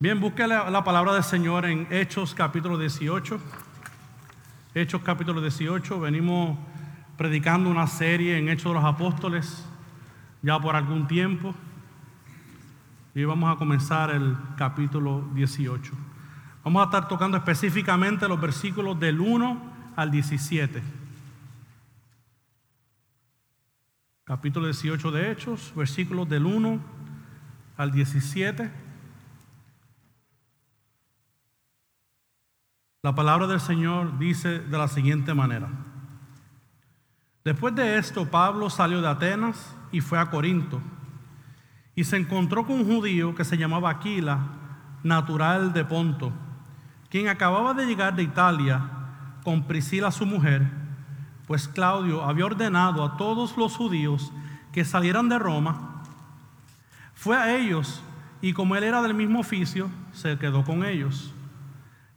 Bien, busque la, la palabra del Señor en Hechos capítulo 18. Hechos capítulo 18. Venimos predicando una serie en Hechos de los Apóstoles ya por algún tiempo. Y vamos a comenzar el capítulo 18. Vamos a estar tocando específicamente los versículos del 1 al 17. Capítulo 18 de Hechos, versículos del 1 al 17. La palabra del Señor dice de la siguiente manera. Después de esto, Pablo salió de Atenas y fue a Corinto. Y se encontró con un judío que se llamaba Aquila, natural de Ponto, quien acababa de llegar de Italia con Priscila su mujer, pues Claudio había ordenado a todos los judíos que salieran de Roma. Fue a ellos y como él era del mismo oficio, se quedó con ellos.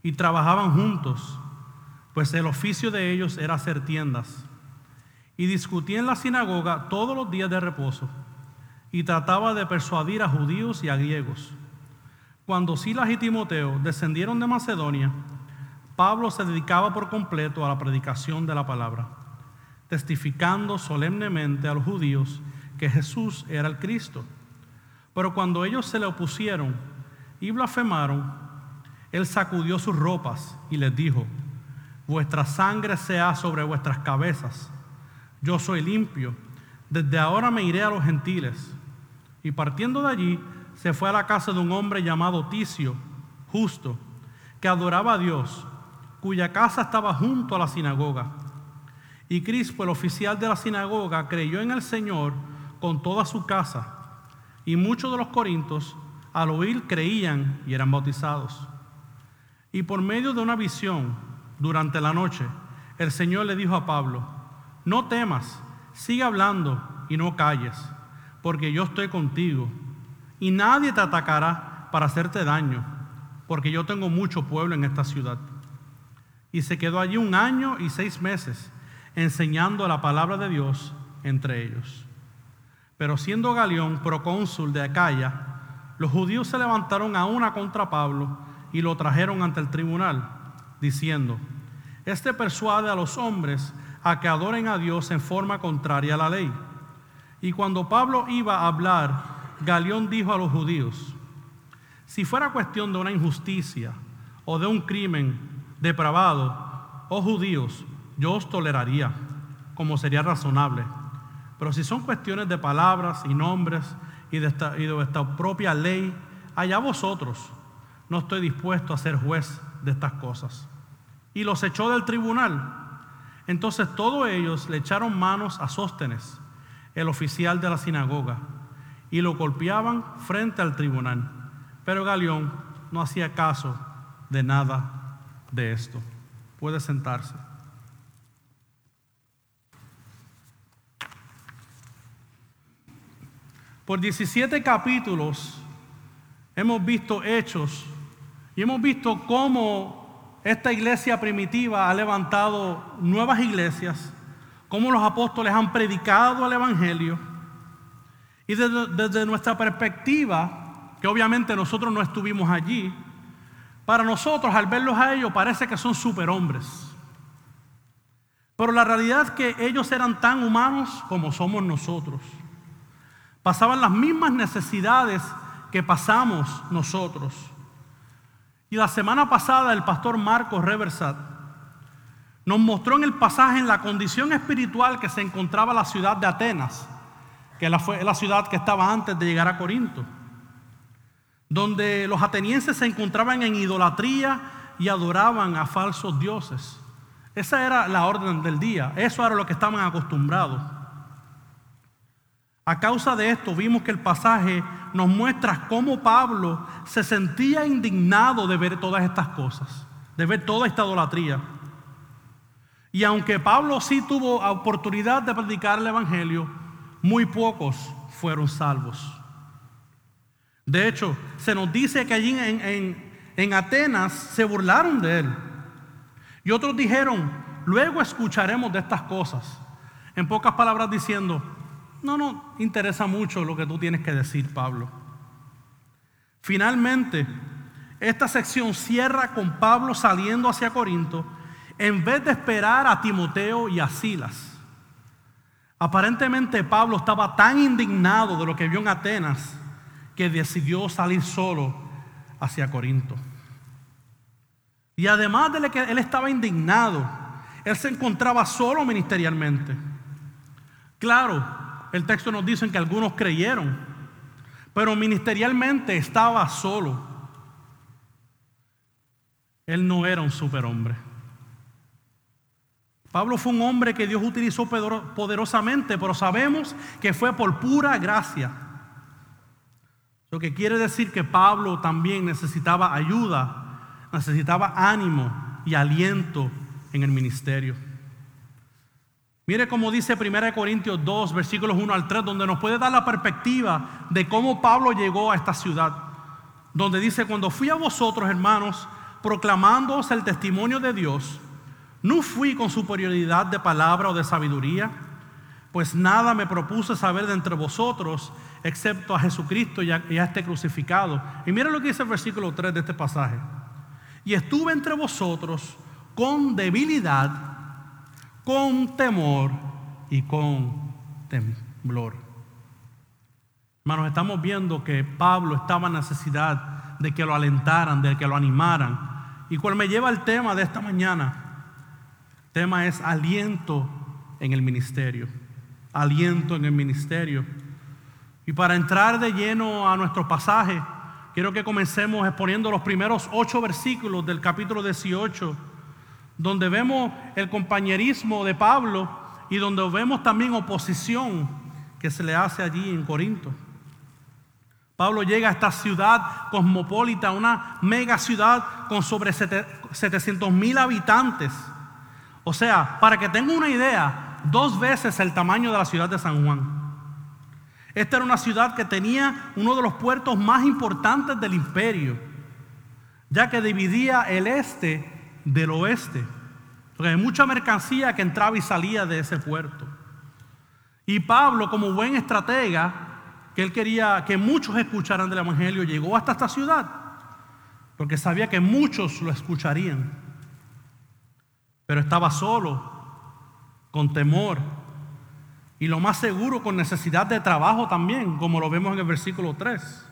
Y trabajaban juntos, pues el oficio de ellos era hacer tiendas. Y discutía en la sinagoga todos los días de reposo y trataba de persuadir a judíos y a griegos. Cuando Silas y Timoteo descendieron de Macedonia, Pablo se dedicaba por completo a la predicación de la palabra, testificando solemnemente a los judíos que Jesús era el Cristo. Pero cuando ellos se le opusieron y blasfemaron, él sacudió sus ropas y les dijo, vuestra sangre sea sobre vuestras cabezas, yo soy limpio, desde ahora me iré a los gentiles. Y partiendo de allí, se fue a la casa de un hombre llamado Ticio, justo, que adoraba a Dios, cuya casa estaba junto a la sinagoga. Y Crispo, el oficial de la sinagoga, creyó en el Señor con toda su casa. Y muchos de los corintos, al oír, creían y eran bautizados. Y por medio de una visión, durante la noche, el Señor le dijo a Pablo, no temas, sigue hablando y no calles, porque yo estoy contigo y nadie te atacará para hacerte daño, porque yo tengo mucho pueblo en esta ciudad. Y se quedó allí un año y seis meses enseñando la palabra de Dios entre ellos. Pero siendo Galeón procónsul de Acaya, los judíos se levantaron a una contra Pablo y lo trajeron ante el tribunal, diciendo, este persuade a los hombres a que adoren a Dios en forma contraria a la ley. Y cuando Pablo iba a hablar, Galeón dijo a los judíos, si fuera cuestión de una injusticia o de un crimen depravado, oh judíos, yo os toleraría, como sería razonable. Pero si son cuestiones de palabras y nombres y de esta, y de esta propia ley, allá vosotros, no estoy dispuesto a ser juez de estas cosas. Y los echó del tribunal. Entonces todos ellos le echaron manos a Sóstenes, el oficial de la sinagoga y lo golpeaban frente al tribunal. Pero Galeón no hacía caso de nada de esto. Puede sentarse. Por 17 capítulos hemos visto hechos y hemos visto cómo esta iglesia primitiva ha levantado nuevas iglesias, cómo los apóstoles han predicado el Evangelio y desde, nuestra perspectiva, que obviamente nosotros no estuvimos allí, para nosotros al verlos a ellos parece que son superhombres. Pero la realidad es que ellos eran tan humanos como somos nosotros. Pasaban las mismas necesidades que pasamos nosotros. Y la semana pasada el pastor Marcos Reversat nos mostró en el pasaje la condición espiritual que se encontraba la ciudad de Atenas que fue la ciudad que estaba antes de llegar a Corinto, donde los atenienses se encontraban en idolatría y adoraban a falsos dioses. Esa era la orden del día, eso era lo que estaban acostumbrados. A causa de esto vimos que el pasaje nos muestra cómo Pablo se sentía indignado de ver todas estas cosas, de ver toda esta idolatría. Y aunque Pablo sí tuvo oportunidad de predicar el Evangelio, muy pocos fueron salvos. De hecho, se nos dice que allí en, Atenas se burlaron de él. Y otros dijeron, luego escucharemos de estas cosas. En pocas palabras diciendo, no nos interesa mucho lo que tú tienes que decir, Pablo. Finalmente, esta sección cierra con Pablo saliendo hacia Corinto en vez de esperar a Timoteo y a Silas. Aparentemente Pablo estaba tan indignado de lo que vio en Atenas que decidió salir solo hacia Corinto. Y además de que él estaba indignado, él se encontraba solo ministerialmente. Claro, el texto nos dice que algunos creyeron, pero ministerialmente estaba solo. Él no era un superhombre. Pablo fue un hombre que Dios utilizó poderosamente, pero sabemos que fue por pura gracia. Lo que quiere decir que Pablo también necesitaba ayuda, necesitaba ánimo y aliento en el ministerio. Mire cómo dice 1 Corintios 2, versículos 1 al 3, donde nos puede dar la perspectiva de cómo Pablo llegó a esta ciudad. Donde dice, cuando fui a vosotros, hermanos, proclamándoos el testimonio de Dios, no fui con superioridad de palabra o de sabiduría, pues nada me propuse saber de entre vosotros, excepto a Jesucristo y a, este crucificado. Y mire lo que dice el versículo 3 de este pasaje. Y estuve entre vosotros con debilidad, con temor y con temblor. Hermanos, estamos viendo que Pablo estaba en necesidad de que lo alentaran, de que lo animaran. Y cual me lleva al tema de esta mañana. El tema es aliento en el ministerio. Aliento en el ministerio. Y para entrar de lleno a nuestro pasaje, quiero que comencemos exponiendo los primeros ocho versículos del capítulo 18 donde vemos el compañerismo de Pablo y donde vemos también oposición que se le hace allí en Corinto. Pablo llega a esta ciudad cosmopolita, una mega ciudad con sobre 700 mil habitantes. O sea, para que tenga una idea, dos veces el tamaño de la ciudad de San Juan. Esta era una ciudad que tenía uno de los puertos más importantes del imperio, ya que dividía el este del oeste. Porque hay mucha mercancía que entraba y salía de ese puerto. Y Pablo, como buen estratega, que él quería que muchos escucharan del Evangelio, llegó hasta esta ciudad, porque sabía que muchos lo escucharían. Pero estaba solo, con temor, y lo más seguro con necesidad de trabajo también, como lo vemos en el versículo 3.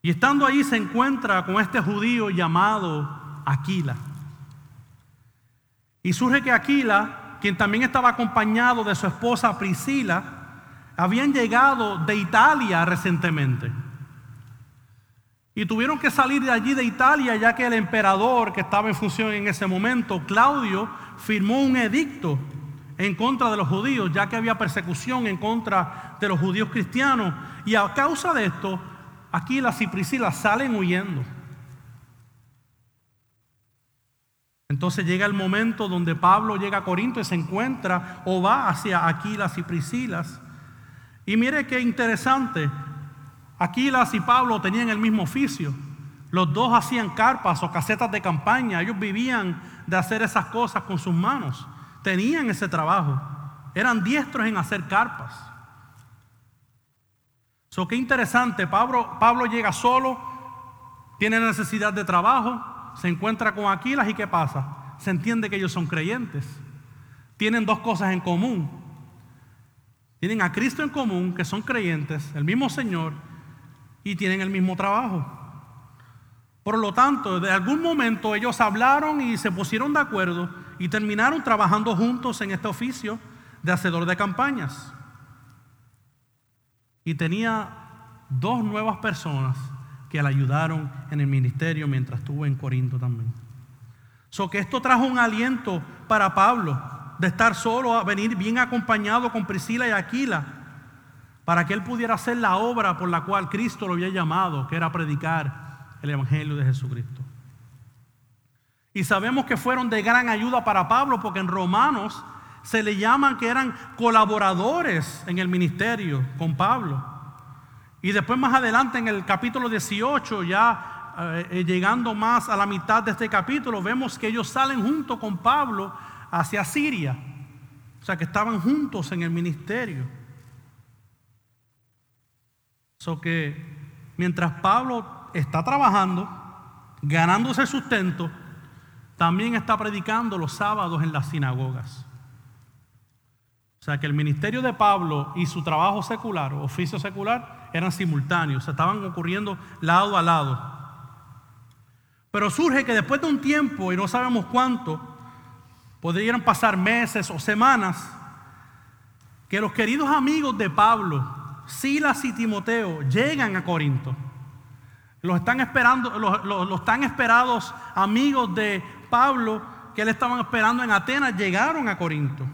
Y estando ahí se encuentra con este judío llamado Aquila. Y surge que Aquila, quien también estaba acompañado de su esposa Priscila, habían llegado de Italia recientemente. Y tuvieron que salir de allí de Italia ya que el emperador que estaba en función en ese momento, Claudio, firmó un edicto en contra de los judíos, ya que había persecución en contra de los judíos cristianos. Y a causa de esto, Aquila y Priscila salen huyendo. Entonces llega el momento donde Pablo llega a Corinto y se encuentra o va hacia Aquilas y Priscilas. Y mire qué interesante, Aquilas y Pablo tenían el mismo oficio. Los dos hacían carpas o casetas de campaña. Ellos vivían de hacer esas cosas con sus manos. Tenían ese trabajo. Eran diestros en hacer carpas. So, qué interesante. Pablo, Pablo llega solo, tiene necesidad de trabajo, se encuentra con Aquilas y ¿qué pasa? Se entiende que ellos son creyentes. Tienen dos cosas en común. Tienen a Cristo en común, que son creyentes, el mismo Señor, y tienen el mismo trabajo. Por lo tanto, de algún momento ellos hablaron y se pusieron de acuerdo y terminaron trabajando juntos en este oficio de hacedor de campañas. Y tenía dos nuevas personas que le ayudaron en el ministerio mientras estuvo en Corinto también. So que esto trajo un aliento para Pablo de estar solo, a venir bien acompañado con Priscila y Aquila, para que él pudiera hacer la obra por la cual Cristo lo había llamado, que era predicar el Evangelio de Jesucristo. Y sabemos que fueron de gran ayuda para Pablo, porque en Romanos se le llaman que eran colaboradores en el ministerio con Pablo. Y después más adelante en el capítulo 18, ya eh, eh, llegando más a la mitad de este capítulo, vemos que ellos salen junto con Pablo hacia Siria. O sea que estaban juntos en el ministerio. So que mientras Pablo está trabajando, ganándose sustento, también está predicando los sábados en las sinagogas. O sea que el ministerio de Pablo y su trabajo secular, oficio secular, eran simultáneos, estaban ocurriendo lado a lado. Pero surge que después de un tiempo, y no sabemos cuánto, podrían pasar meses o semanas, que los queridos amigos de Pablo, Silas y Timoteo, llegan a Corinto. Los están esperando, los, tan esperados amigos de Pablo que le estaban esperando en Atenas llegaron a Corinto.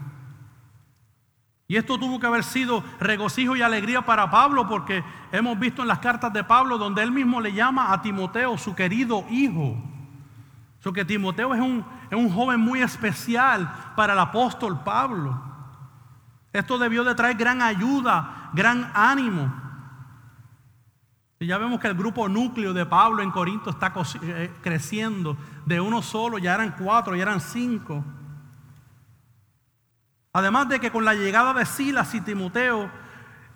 Y esto tuvo que haber sido regocijo y alegría para Pablo porque hemos visto en las cartas de Pablo donde él mismo le llama a Timoteo su querido hijo. So que Timoteo es un, es un joven muy especial para el apóstol Pablo. Esto debió de traer gran ayuda, gran ánimo. Y ya vemos que el grupo núcleo de Pablo en Corinto está eh, creciendo. De uno solo, ya eran cuatro, ya eran cinco. Además de que con la llegada de Silas y Timoteo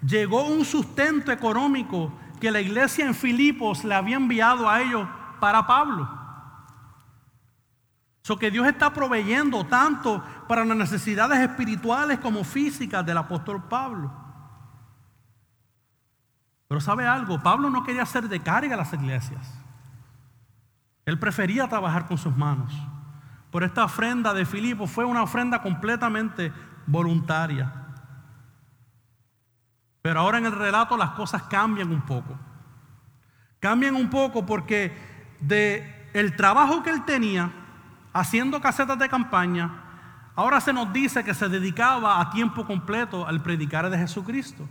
llegó un sustento económico que la iglesia en Filipos le había enviado a ellos para Pablo. So que Dios está proveyendo tanto para las necesidades espirituales como físicas del apóstol Pablo. Pero sabe algo, Pablo no quería hacer de carga a las iglesias. Él prefería trabajar con sus manos. Por esta ofrenda de Filipos fue una ofrenda completamente voluntaria. Pero ahora en el relato las cosas cambian un poco. Cambian un poco porque de el trabajo que él tenía haciendo casetas de campaña, ahora se nos dice que se dedicaba a tiempo completo al predicar de Jesucristo.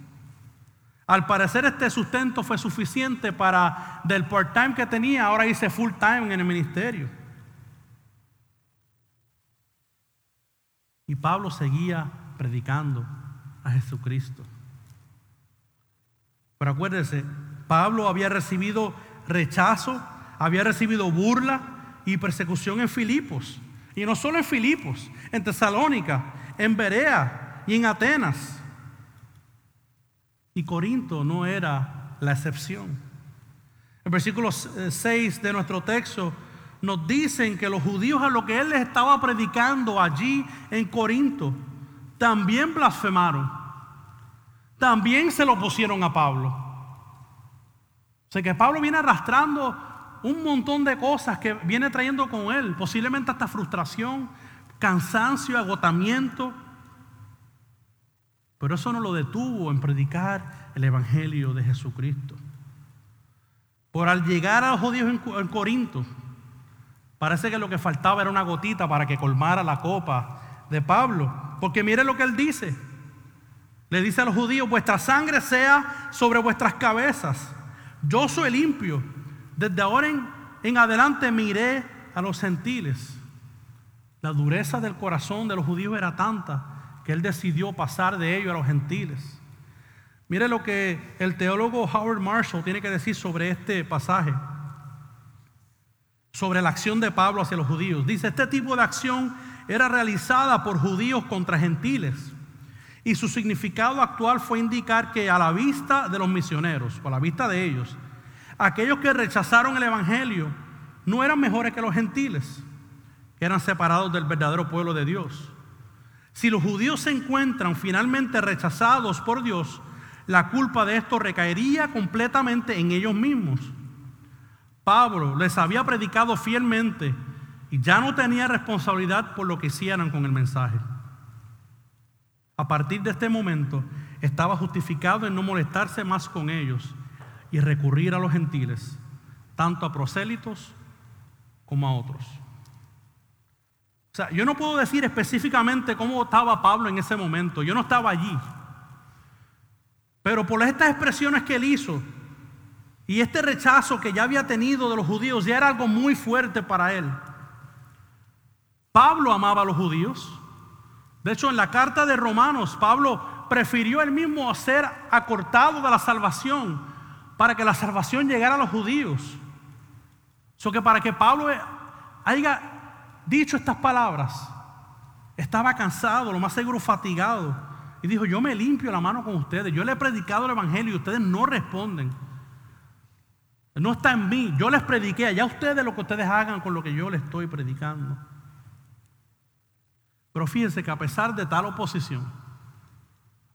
Al parecer este sustento fue suficiente para del part-time que tenía, ahora hice full-time en el ministerio. Y Pablo seguía predicando a Jesucristo. Pero acuérdense, Pablo había recibido rechazo, había recibido burla y persecución en Filipos. Y no solo en Filipos, en Tesalónica, en Berea y en Atenas. Y Corinto no era la excepción. El versículo 6 de nuestro texto nos dicen que los judíos a lo que él les estaba predicando allí en Corinto también blasfemaron. También se lo pusieron a Pablo. O sea que Pablo viene arrastrando un montón de cosas que viene trayendo con él, posiblemente hasta frustración, cansancio, agotamiento. Pero eso no lo detuvo en predicar el Evangelio de Jesucristo. Por al llegar a los judíos en Corinto, Parece que lo que faltaba era una gotita para que colmara la copa de Pablo. Porque mire lo que él dice. Le dice a los judíos, vuestra sangre sea sobre vuestras cabezas. Yo soy limpio. Desde ahora en, adelante miré a los gentiles. La dureza del corazón de los judíos era tanta que él decidió pasar de ello a los gentiles. Mire lo que el teólogo Howard Marshall tiene que decir sobre este pasaje sobre la acción de Pablo hacia los judíos. Dice, este tipo de acción era realizada por judíos contra gentiles. Y su significado actual fue indicar que a la vista de los misioneros, o a la vista de ellos, aquellos que rechazaron el Evangelio no eran mejores que los gentiles, eran separados del verdadero pueblo de Dios. Si los judíos se encuentran finalmente rechazados por Dios, la culpa de esto recaería completamente en ellos mismos. Pablo les había predicado fielmente y ya no tenía responsabilidad por lo que hicieran con el mensaje. A partir de este momento estaba justificado en no molestarse más con ellos y recurrir a los gentiles, tanto a prosélitos como a otros. O sea, yo no puedo decir específicamente cómo estaba Pablo en ese momento, yo no estaba allí. Pero por estas expresiones que él hizo, y este rechazo que ya había tenido de los judíos ya era algo muy fuerte para él. Pablo amaba a los judíos. De hecho, en la carta de Romanos, Pablo prefirió él mismo ser acortado de la salvación para que la salvación llegara a los judíos. So que para que Pablo haya dicho estas palabras, estaba cansado, lo más seguro fatigado. Y dijo, yo me limpio la mano con ustedes. Yo le he predicado el Evangelio y ustedes no responden. No está en mí. Yo les prediqué. Allá ustedes lo que ustedes hagan con lo que yo les estoy predicando. Pero fíjense que a pesar de tal oposición,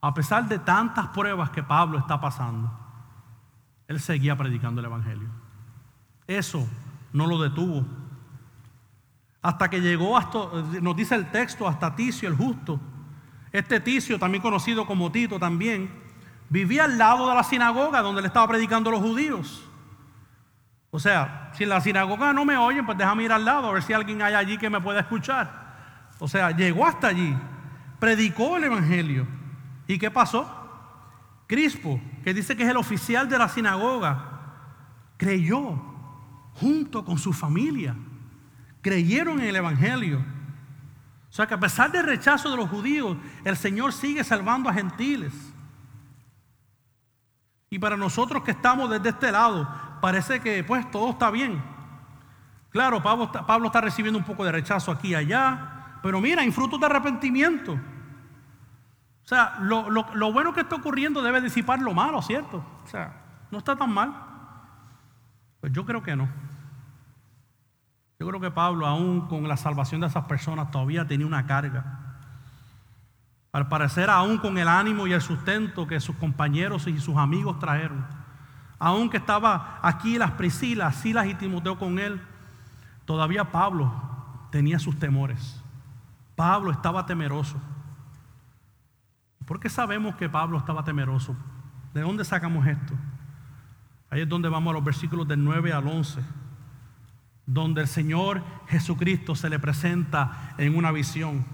a pesar de tantas pruebas que Pablo está pasando, él seguía predicando el Evangelio. Eso no lo detuvo. Hasta que llegó hasta, nos dice el texto, hasta Ticio el justo. Este Ticio, también conocido como Tito también, vivía al lado de la sinagoga donde le estaba predicando a los judíos. O sea, si en la sinagoga no me oyen, pues déjame ir al lado a ver si alguien hay allí que me pueda escuchar. O sea, llegó hasta allí, predicó el Evangelio. ¿Y qué pasó? Crispo, que dice que es el oficial de la sinagoga, creyó junto con su familia. Creyeron en el Evangelio. O sea que a pesar del rechazo de los judíos, el Señor sigue salvando a gentiles. Y para nosotros que estamos desde este lado, parece que pues todo está bien. Claro, Pablo, está recibiendo un poco de rechazo aquí y allá, pero mira, hay frutos de arrepentimiento. O sea, lo, bueno que está ocurriendo debe disipar lo malo, ¿cierto? O sea, no está tan mal. Pues yo creo que no. Yo creo que Pablo, aún con la salvación de esas personas, todavía tenía una carga. Al parecer, aún con el ánimo y el sustento que sus compañeros y sus amigos trajeron, aún que estaba aquí las Priscilas, Silas y Timoteo con él, todavía Pablo tenía sus temores. Pablo estaba temeroso. ¿Por qué sabemos que Pablo estaba temeroso? ¿De dónde sacamos esto? Ahí es donde vamos a los versículos del 9 al 11, donde el Señor Jesucristo se le presenta en una visión.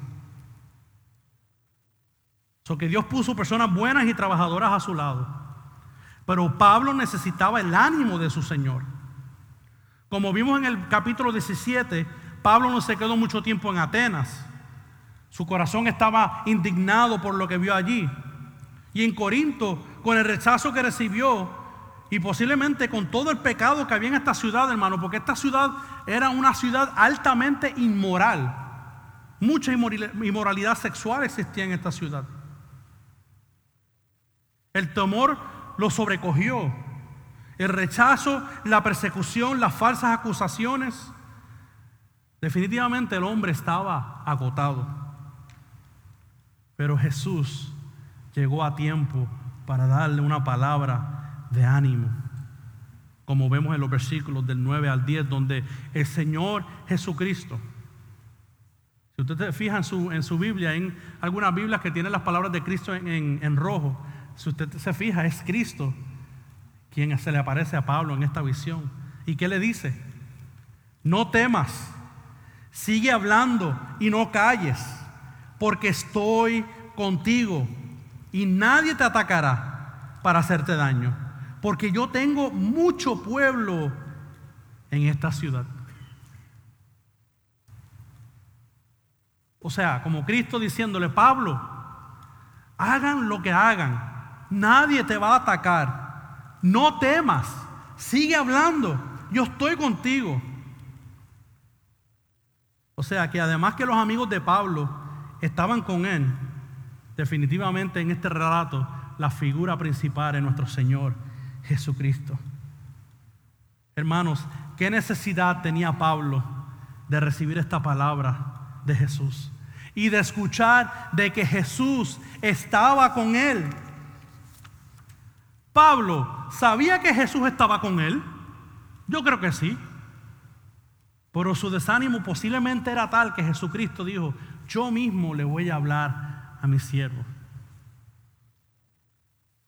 So que Dios puso personas buenas y trabajadoras a su lado. Pero Pablo necesitaba el ánimo de su Señor. Como vimos en el capítulo 17, Pablo no se quedó mucho tiempo en Atenas. Su corazón estaba indignado por lo que vio allí. Y en Corinto, con el rechazo que recibió y posiblemente con todo el pecado que había en esta ciudad, hermano, porque esta ciudad era una ciudad altamente inmoral. Mucha inmoralidad sexual existía en esta ciudad. El temor lo sobrecogió. El rechazo, la persecución, las falsas acusaciones. Definitivamente el hombre estaba agotado. Pero Jesús llegó a tiempo para darle una palabra de ánimo. Como vemos en los versículos del 9 al 10, donde el Señor Jesucristo, si usted se fija en su, en su Biblia, en algunas Biblias que tienen las palabras de Cristo en, en rojo, si usted se fija, es Cristo quien se le aparece a Pablo en esta visión. ¿Y qué le dice? No temas, sigue hablando y no calles porque estoy contigo y nadie te atacará para hacerte daño, porque yo tengo mucho pueblo en esta ciudad. O sea, como Cristo diciéndole, Pablo, hagan lo que hagan, nadie te va a atacar, no temas, sigue hablando, yo estoy contigo. O sea que además que los amigos de Pablo estaban con él, definitivamente en este relato la figura principal es nuestro Señor Jesucristo. Hermanos, ¿qué necesidad tenía Pablo de recibir esta palabra de Jesús? Y de escuchar de que Jesús estaba con él. Pablo, ¿sabía que Jesús estaba con él? Yo creo que sí. Pero su desánimo posiblemente era tal que Jesucristo dijo, yo mismo le voy a hablar a mi siervo.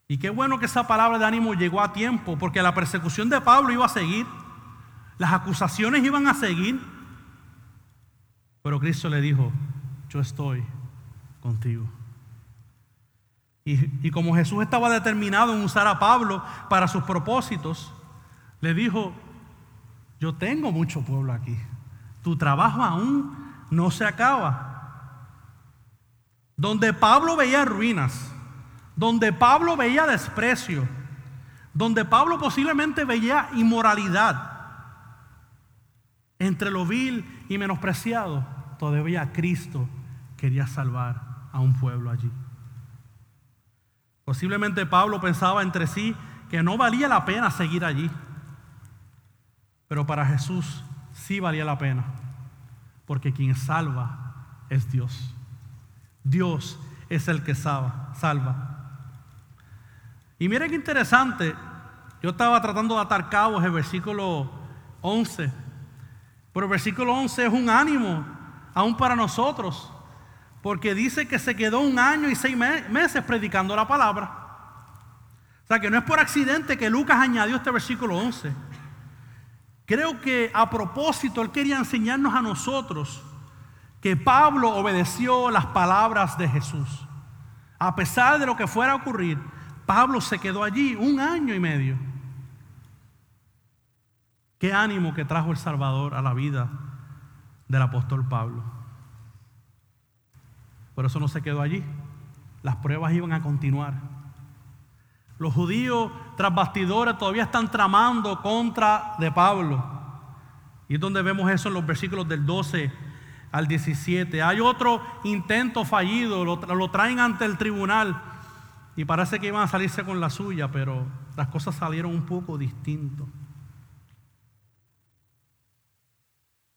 Y qué bueno que esa palabra de ánimo llegó a tiempo, porque la persecución de Pablo iba a seguir, las acusaciones iban a seguir, pero Cristo le dijo, yo estoy contigo. Y, como Jesús estaba determinado en usar a Pablo para sus propósitos, le dijo, yo tengo mucho pueblo aquí, tu trabajo aún no se acaba donde Pablo veía ruinas, donde Pablo veía desprecio, donde Pablo posiblemente veía inmoralidad, entre lo vil y menospreciado, todavía Cristo quería salvar a un pueblo allí. Posiblemente Pablo pensaba entre sí que no valía la pena seguir allí, Pero para Jesús sí valía la pena, porque quien salva es Dios. Dios es el que salva. salva. Y miren qué interesante, yo estaba tratando de atar cabos el versículo 11, pero el versículo 11 es un ánimo aún para nosotros, porque dice que se quedó un año y seis meses predicando la palabra. O sea que no es por accidente que Lucas añadió este versículo 11. Creo que a propósito él quería enseñarnos a nosotros que Pablo obedeció las palabras de Jesús. A pesar de lo que fuera a ocurrir, Pablo se quedó allí un año y medio. Qué ánimo que trajo el Salvador a la vida del apóstol Pablo. Por eso no se quedó allí. Las pruebas iban a continuar. Los judíos tras bastidores todavía están tramando contra de Pablo. Y es donde vemos eso en los versículos del 12 al 17. Hay otro intento fallido, lo, lo traen ante el tribunal y parece que iban a salirse con la suya, pero las cosas salieron un poco distintos.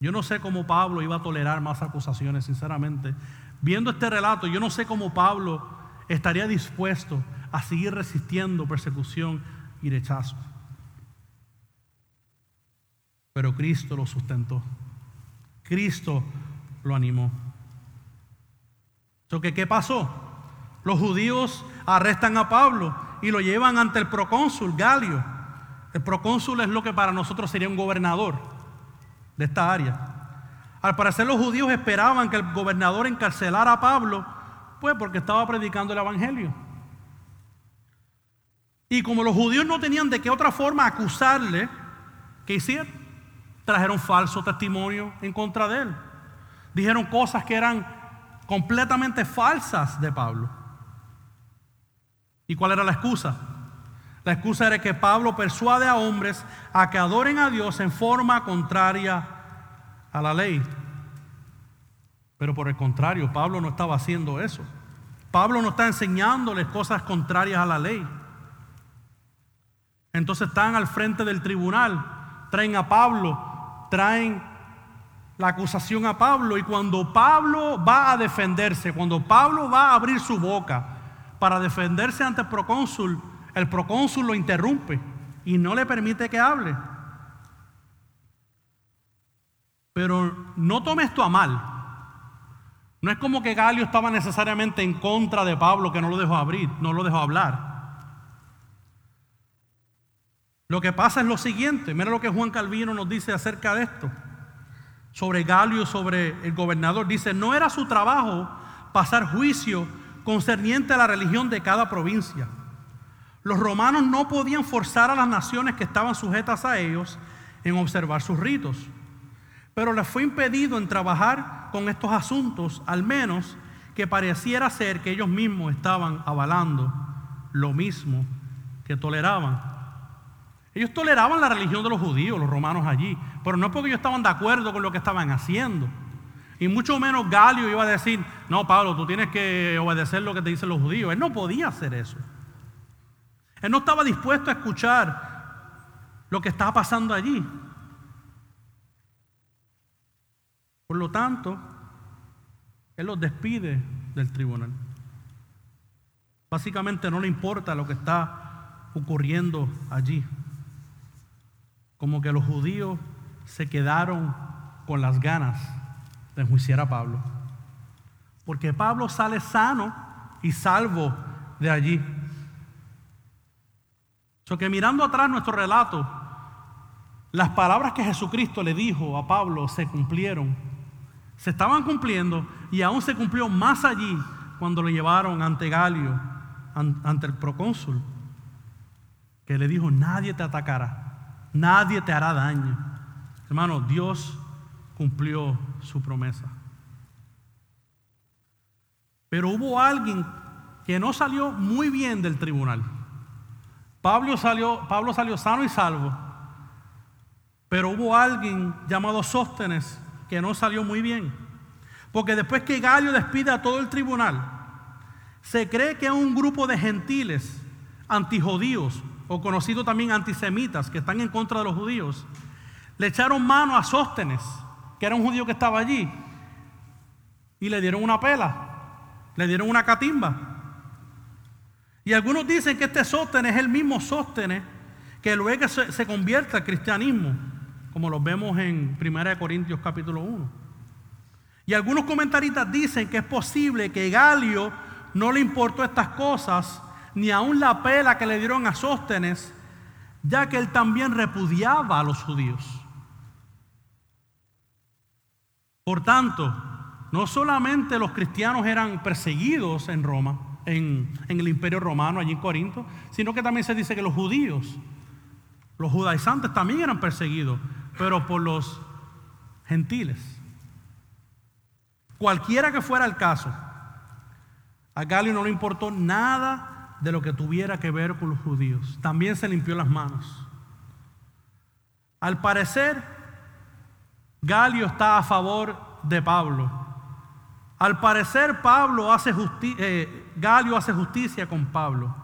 Yo no sé cómo Pablo iba a tolerar más acusaciones, sinceramente. Viendo este relato, yo no sé cómo Pablo estaría dispuesto a seguir resistiendo persecución y rechazo. Pero Cristo lo sustentó. Cristo lo animó. ¿Qué pasó? Los judíos arrestan a Pablo y lo llevan ante el procónsul Galio. El procónsul es lo que para nosotros sería un gobernador de esta área. Al parecer los judíos esperaban que el gobernador encarcelara a Pablo, pues porque estaba predicando el Evangelio. Y como los judíos no tenían de qué otra forma acusarle, ¿qué hicieron? Trajeron falso testimonio en contra de él. Dijeron cosas que eran completamente falsas de Pablo. ¿Y cuál era la excusa? La excusa era que Pablo persuade a hombres a que adoren a Dios en forma contraria a la ley. Pero por el contrario, Pablo no estaba haciendo eso. Pablo no está enseñándoles cosas contrarias a la ley. Entonces están al frente del tribunal, traen a Pablo, traen la acusación a Pablo y cuando Pablo va a defenderse, cuando Pablo va a abrir su boca para defenderse ante el procónsul, el procónsul lo interrumpe y no le permite que hable. Pero no tome esto a mal. No es como que Galio estaba necesariamente en contra de Pablo que no lo dejó abrir, no lo dejó hablar. Lo que pasa es lo siguiente, mira lo que Juan Calvino nos dice acerca de esto, sobre Galio, sobre el gobernador. Dice, no era su trabajo pasar juicio concerniente a la religión de cada provincia. Los romanos no podían forzar a las naciones que estaban sujetas a ellos en observar sus ritos pero les fue impedido en trabajar con estos asuntos, al menos que pareciera ser que ellos mismos estaban avalando lo mismo que toleraban. Ellos toleraban la religión de los judíos, los romanos allí, pero no porque ellos estaban de acuerdo con lo que estaban haciendo. Y mucho menos Galio iba a decir, no, Pablo, tú tienes que obedecer lo que te dicen los judíos. Él no podía hacer eso. Él no estaba dispuesto a escuchar lo que estaba pasando allí. Por lo tanto, Él los despide del tribunal. Básicamente no le importa lo que está ocurriendo allí. Como que los judíos se quedaron con las ganas de enjuiciar a Pablo. Porque Pablo sale sano y salvo de allí. So que mirando atrás nuestro relato, las palabras que Jesucristo le dijo a Pablo se cumplieron se estaban cumpliendo y aún se cumplió más allí cuando lo llevaron ante Galio, ante el procónsul, que le dijo, nadie te atacará, nadie te hará daño. Hermano, Dios cumplió su promesa. Pero hubo alguien que no salió muy bien del tribunal. Pablo salió, Pablo salió sano y salvo, pero hubo alguien llamado Sóstenes que no salió muy bien. Porque después que Galio despide a todo el tribunal, se cree que un grupo de gentiles antijudíos, o conocidos también antisemitas, que están en contra de los judíos, Le echaron mano a Sóstenes, que era un judío que estaba allí, y le dieron una pela, le dieron una catimba. Y algunos dicen que este Sóstenes es el mismo Sóstenes que luego se, se convierte al cristianismo, como lo vemos en 1 Corintios capítulo 1. Y algunos comentaristas dicen que es posible que Galio no le importó estas cosas, ni aun la pela que le dieron a Sóstenes, ya que él también repudiaba a los judíos. Por tanto, no solamente los cristianos eran perseguidos en Roma, en, en, el imperio romano, allí en Corinto, sino que también se dice que los judíos, los judaizantes también eran perseguidos, pero por los gentiles. Cualquiera que fuera el caso, a Galio no le importó nada de lo que tuviera que ver con los judíos. También se limpió las manos. Al parecer, Galio está a favor de Pablo. Al parecer, Pablo hace eh, Galio hace justicia con Pablo.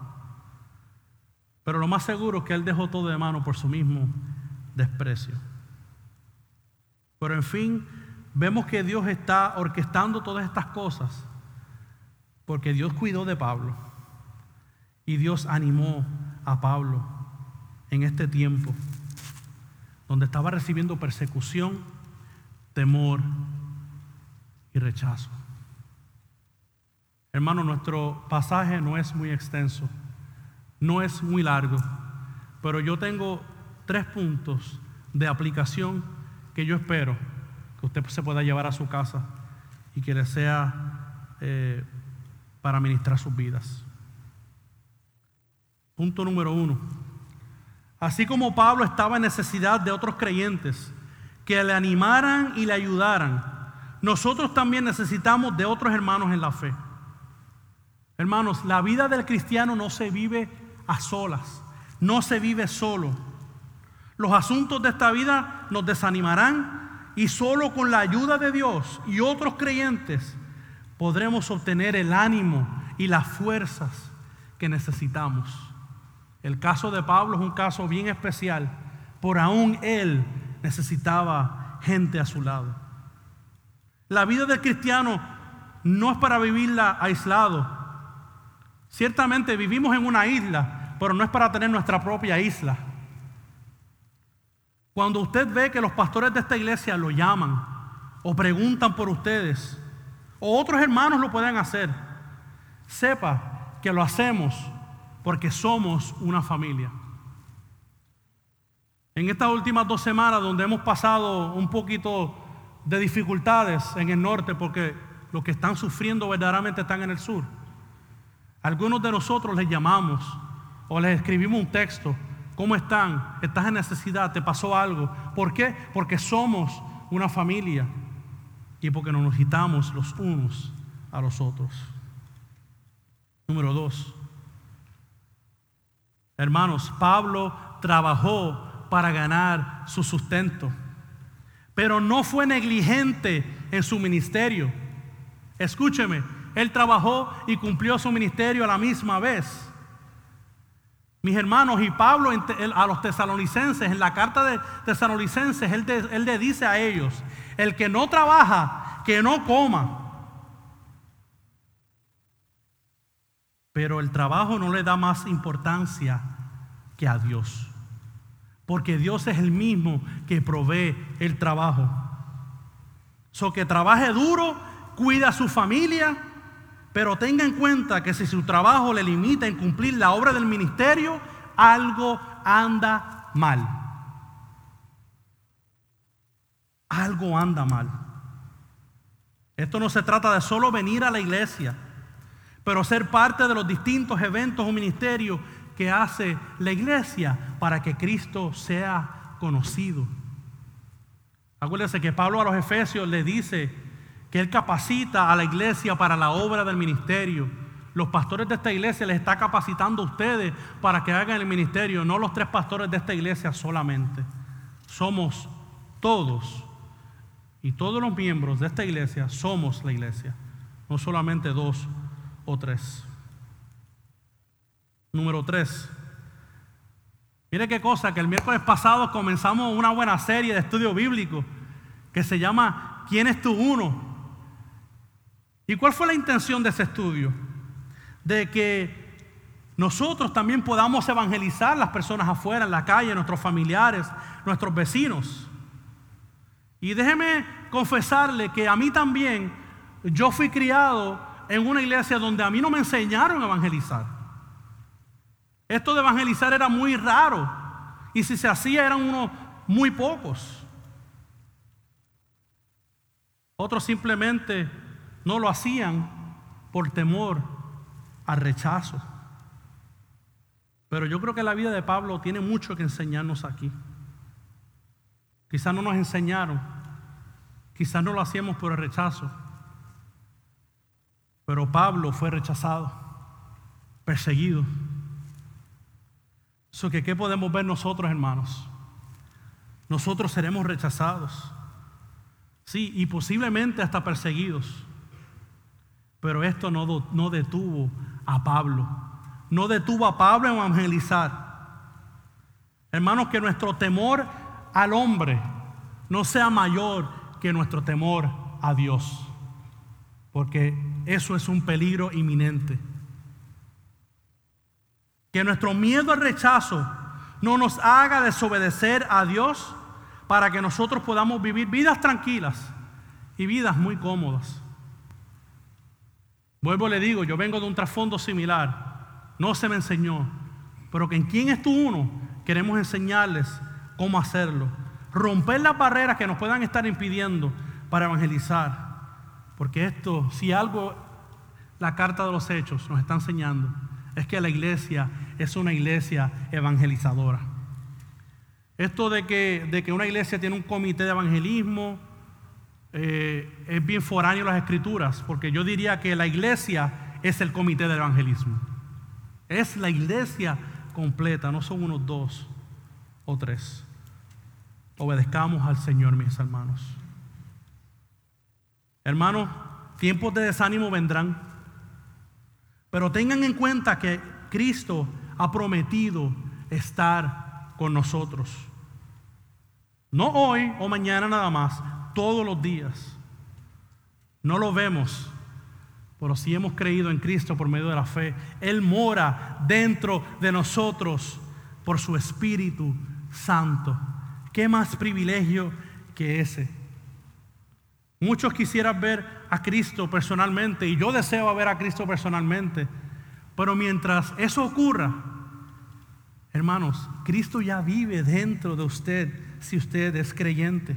Pero lo más seguro es que él dejó todo de mano por su mismo desprecio. Pero en fin, vemos que Dios está orquestando todas estas cosas porque Dios cuidó de Pablo y Dios animó a Pablo en este tiempo donde estaba recibiendo persecución, temor y rechazo. Hermano, nuestro pasaje no es muy extenso, no es muy largo, pero yo tengo tres puntos de aplicación que yo espero que usted se pueda llevar a su casa y que le sea eh, para ministrar sus vidas. Punto número uno. Así como Pablo estaba en necesidad de otros creyentes que le animaran y le ayudaran, nosotros también necesitamos de otros hermanos en la fe. Hermanos, la vida del cristiano no se vive a solas, no se vive solo. Los asuntos de esta vida nos desanimarán y solo con la ayuda de Dios y otros creyentes podremos obtener el ánimo y las fuerzas que necesitamos. El caso de Pablo es un caso bien especial, por aún él necesitaba gente a su lado. La vida del cristiano no es para vivirla aislado. Ciertamente vivimos en una isla, pero no es para tener nuestra propia isla. Cuando usted ve que los pastores de esta iglesia lo llaman o preguntan por ustedes, o otros hermanos lo pueden hacer, sepa que lo hacemos porque somos una familia. En estas últimas dos semanas donde hemos pasado un poquito de dificultades en el norte porque los que están sufriendo verdaderamente están en el sur, algunos de nosotros les llamamos o les escribimos un texto. ¿Cómo están? ¿Estás en necesidad? ¿Te pasó algo? ¿Por qué? Porque somos una familia y porque nos necesitamos los unos a los otros. Número dos. Hermanos, Pablo trabajó para ganar su sustento, pero no fue negligente en su ministerio. Escúcheme, él trabajó y cumplió su ministerio a la misma vez. Mis hermanos, y Pablo a los tesalonicenses, en la carta de tesalonicenses, él, él le dice a ellos, el que no trabaja, que no coma. Pero el trabajo no le da más importancia que a Dios. Porque Dios es el mismo que provee el trabajo. So que trabaje duro, cuida a su familia, pero tenga en cuenta que si su trabajo le limita en cumplir la obra del ministerio, algo anda mal. algo anda mal. Esto no se trata de solo venir a la iglesia, pero ser parte de los distintos eventos o ministerios que hace la iglesia para que Cristo sea conocido. Acuérdense que Pablo a los Efesios le dice que él capacita a la iglesia para la obra del ministerio. Los pastores de esta iglesia les está capacitando a ustedes para que hagan el ministerio, no los tres pastores de esta iglesia solamente. Somos todos y todos los miembros de esta iglesia somos la iglesia, no solamente dos o tres. Número tres, Mire qué cosa, que el miércoles pasado comenzamos una buena serie de estudio bíblico que se llama ¿Quién es tu uno? ¿Y cuál fue la intención de ese estudio? De que nosotros también podamos evangelizar las personas afuera, en la calle, nuestros familiares, nuestros vecinos. Y déjeme confesarle que a mí también, yo fui criado en una iglesia donde a mí no me enseñaron a evangelizar. Esto de evangelizar era muy raro. Y si se hacía eran unos muy pocos. Otros simplemente no lo hacían por temor al rechazo. Pero yo creo que la vida de Pablo tiene mucho que enseñarnos aquí. Quizás no nos enseñaron, quizás no lo hacíamos por el rechazo, pero Pablo fue rechazado, perseguido. Eso que qué podemos ver nosotros, hermanos. Nosotros seremos rechazados. Sí, y posiblemente hasta perseguidos. Pero esto no, no detuvo a Pablo no detuvo a Pablo a evangelizar. Hermanos, que nuestro temor al hombre no sea mayor que nuestro temor a Dios, porque eso es un peligro inminente. Que nuestro miedo al rechazo no nos haga desobedecer a Dios para que nosotros podamos vivir vidas tranquilas y vidas muy cómodas. Vuelvo le digo, yo vengo de un trasfondo similar no se me enseñó, pero que en quién es tú uno, queremos enseñarles cómo hacerlo. Romper las barreras que nos puedan estar impidiendo para evangelizar. Porque esto, si algo la carta de los hechos nos está enseñando, es que la iglesia es una iglesia evangelizadora. Esto de que, de que una iglesia tiene un comité de evangelismo eh, es bien foráneo las escrituras, porque yo diría que la iglesia es el comité de evangelismo. Es la iglesia completa, no son unos dos o tres. Obedezcamos al Señor, mis hermanos. Hermanos, tiempos de desánimo vendrán, pero tengan en cuenta que Cristo ha prometido estar con nosotros. No hoy o mañana nada más, todos los días. No lo vemos, pero si hemos creído en Cristo por medio de la fe, Él mora dentro de nosotros por su Espíritu Santo. ¿Qué más privilegio que ese? Muchos quisieran ver a Cristo personalmente y yo deseo ver a Cristo personalmente. Pero mientras eso ocurra, hermanos, Cristo ya vive dentro de usted si usted es creyente.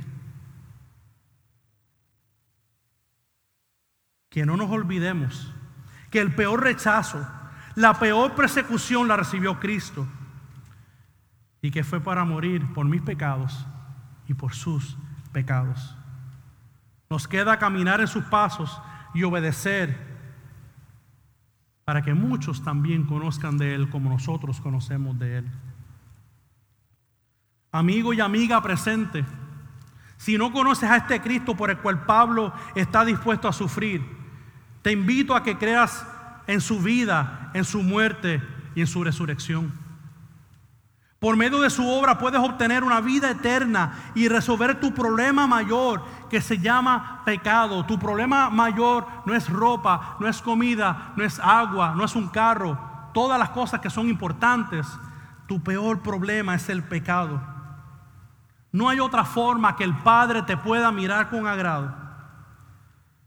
Que no nos olvidemos que el peor rechazo, la peor persecución la recibió Cristo y que fue para morir por mis pecados y por sus pecados. Nos queda caminar en sus pasos y obedecer para que muchos también conozcan de Él como nosotros conocemos de Él. Amigo y amiga presente, si no conoces a este Cristo por el cual Pablo está dispuesto a sufrir, te invito a que creas en su vida, en su muerte y en su resurrección. Por medio de su obra puedes obtener una vida eterna y resolver tu problema mayor que se llama pecado. Tu problema mayor no es ropa, no es comida, no es agua, no es un carro, todas las cosas que son importantes. Tu peor problema es el pecado. No hay otra forma que el Padre te pueda mirar con agrado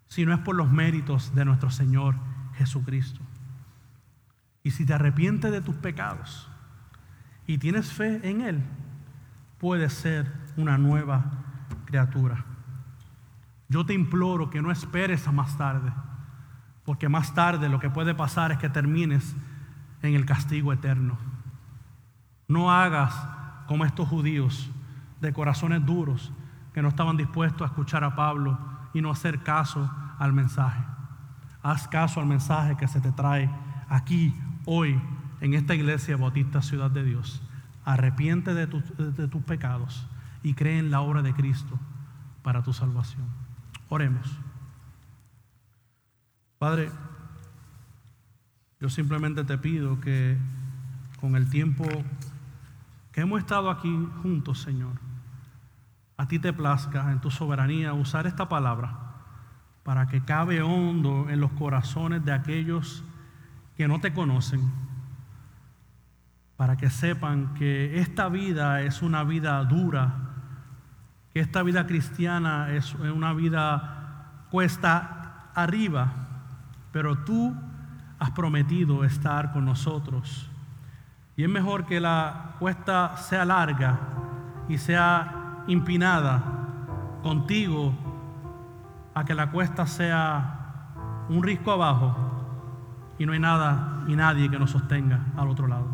si no es por los méritos de nuestro Señor Jesucristo. Y si te arrepientes de tus pecados y tienes fe en Él, puedes ser una nueva criatura. Yo te imploro que no esperes a más tarde, porque más tarde lo que puede pasar es que termines en el castigo eterno. No hagas como estos judíos de corazones duros que no estaban dispuestos a escuchar a Pablo y no hacer caso al mensaje. Haz caso al mensaje que se te trae aquí, hoy, en esta iglesia Bautista Ciudad de Dios. Arrepiente de, de tus pecados y cree en la obra de Cristo para tu salvación. Oremos. Padre, yo simplemente te pido que con el tiempo que hemos estado aquí juntos, Señor, a ti te plazca en tu soberanía usar esta palabra para que cabe hondo en los corazones de aquellos que no te conocen, para que sepan que esta vida es una vida dura, que esta vida cristiana es una vida cuesta arriba, pero tú has prometido estar con nosotros. Y es mejor que la cuesta sea larga y sea empinada contigo a que la cuesta sea un risco abajo y no hay nada y nadie que nos sostenga al otro lado.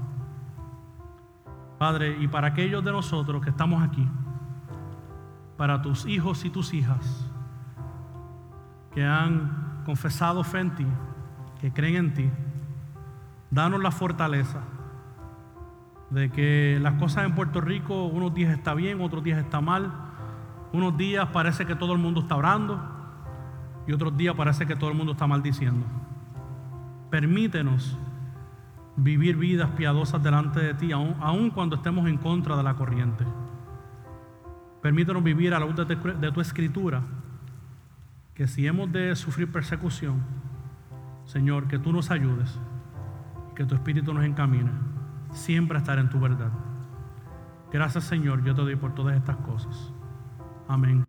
Padre, y para aquellos de nosotros que estamos aquí, para tus hijos y tus hijas que han confesado fe en ti, que creen en ti, danos la fortaleza de que las cosas en Puerto Rico unos días está bien, otros días está mal, unos días parece que todo el mundo está orando y otros días parece que todo el mundo está maldiciendo. Permítenos vivir vidas piadosas delante de ti, aun, cuando estemos en contra de la corriente. Permítenos vivir a la luz de, tu escritura, que si hemos de sufrir persecución, Señor, que tú nos ayudes, que tu Espíritu nos encamine, siempre estar en tu verdad. Gracias Señor, yo te doy por todas estas cosas. Amén.